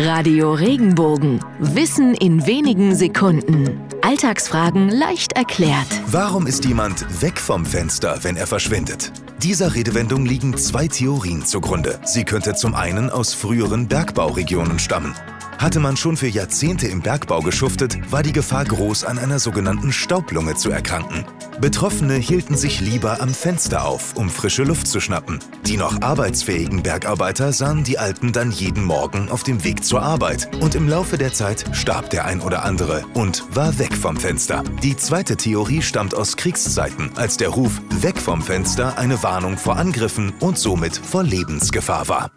Radio Regenbogen. Wissen in wenigen Sekunden. Alltagsfragen leicht erklärt. Warum ist jemand weg vom Fenster, wenn er verschwindet? Dieser Redewendung liegen zwei Theorien zugrunde. Sie könnte zum einen aus früheren Bergbauregionen stammen. Hatte man schon für Jahrzehnte im Bergbau geschuftet, war die Gefahr groß, an einer sogenannten Staublunge zu erkranken. Betroffene hielten sich lieber am Fenster auf, um frische Luft zu schnappen. Die noch arbeitsfähigen Bergarbeiter sahen die Alten dann jeden Morgen auf dem Weg zur Arbeit. Und im Laufe der Zeit starb der ein oder andere und war weg vom Fenster. Die zweite Theorie stammt aus Kriegszeiten, als der Ruf weg vom Fenster eine Warnung vor Angriffen und somit vor Lebensgefahr war.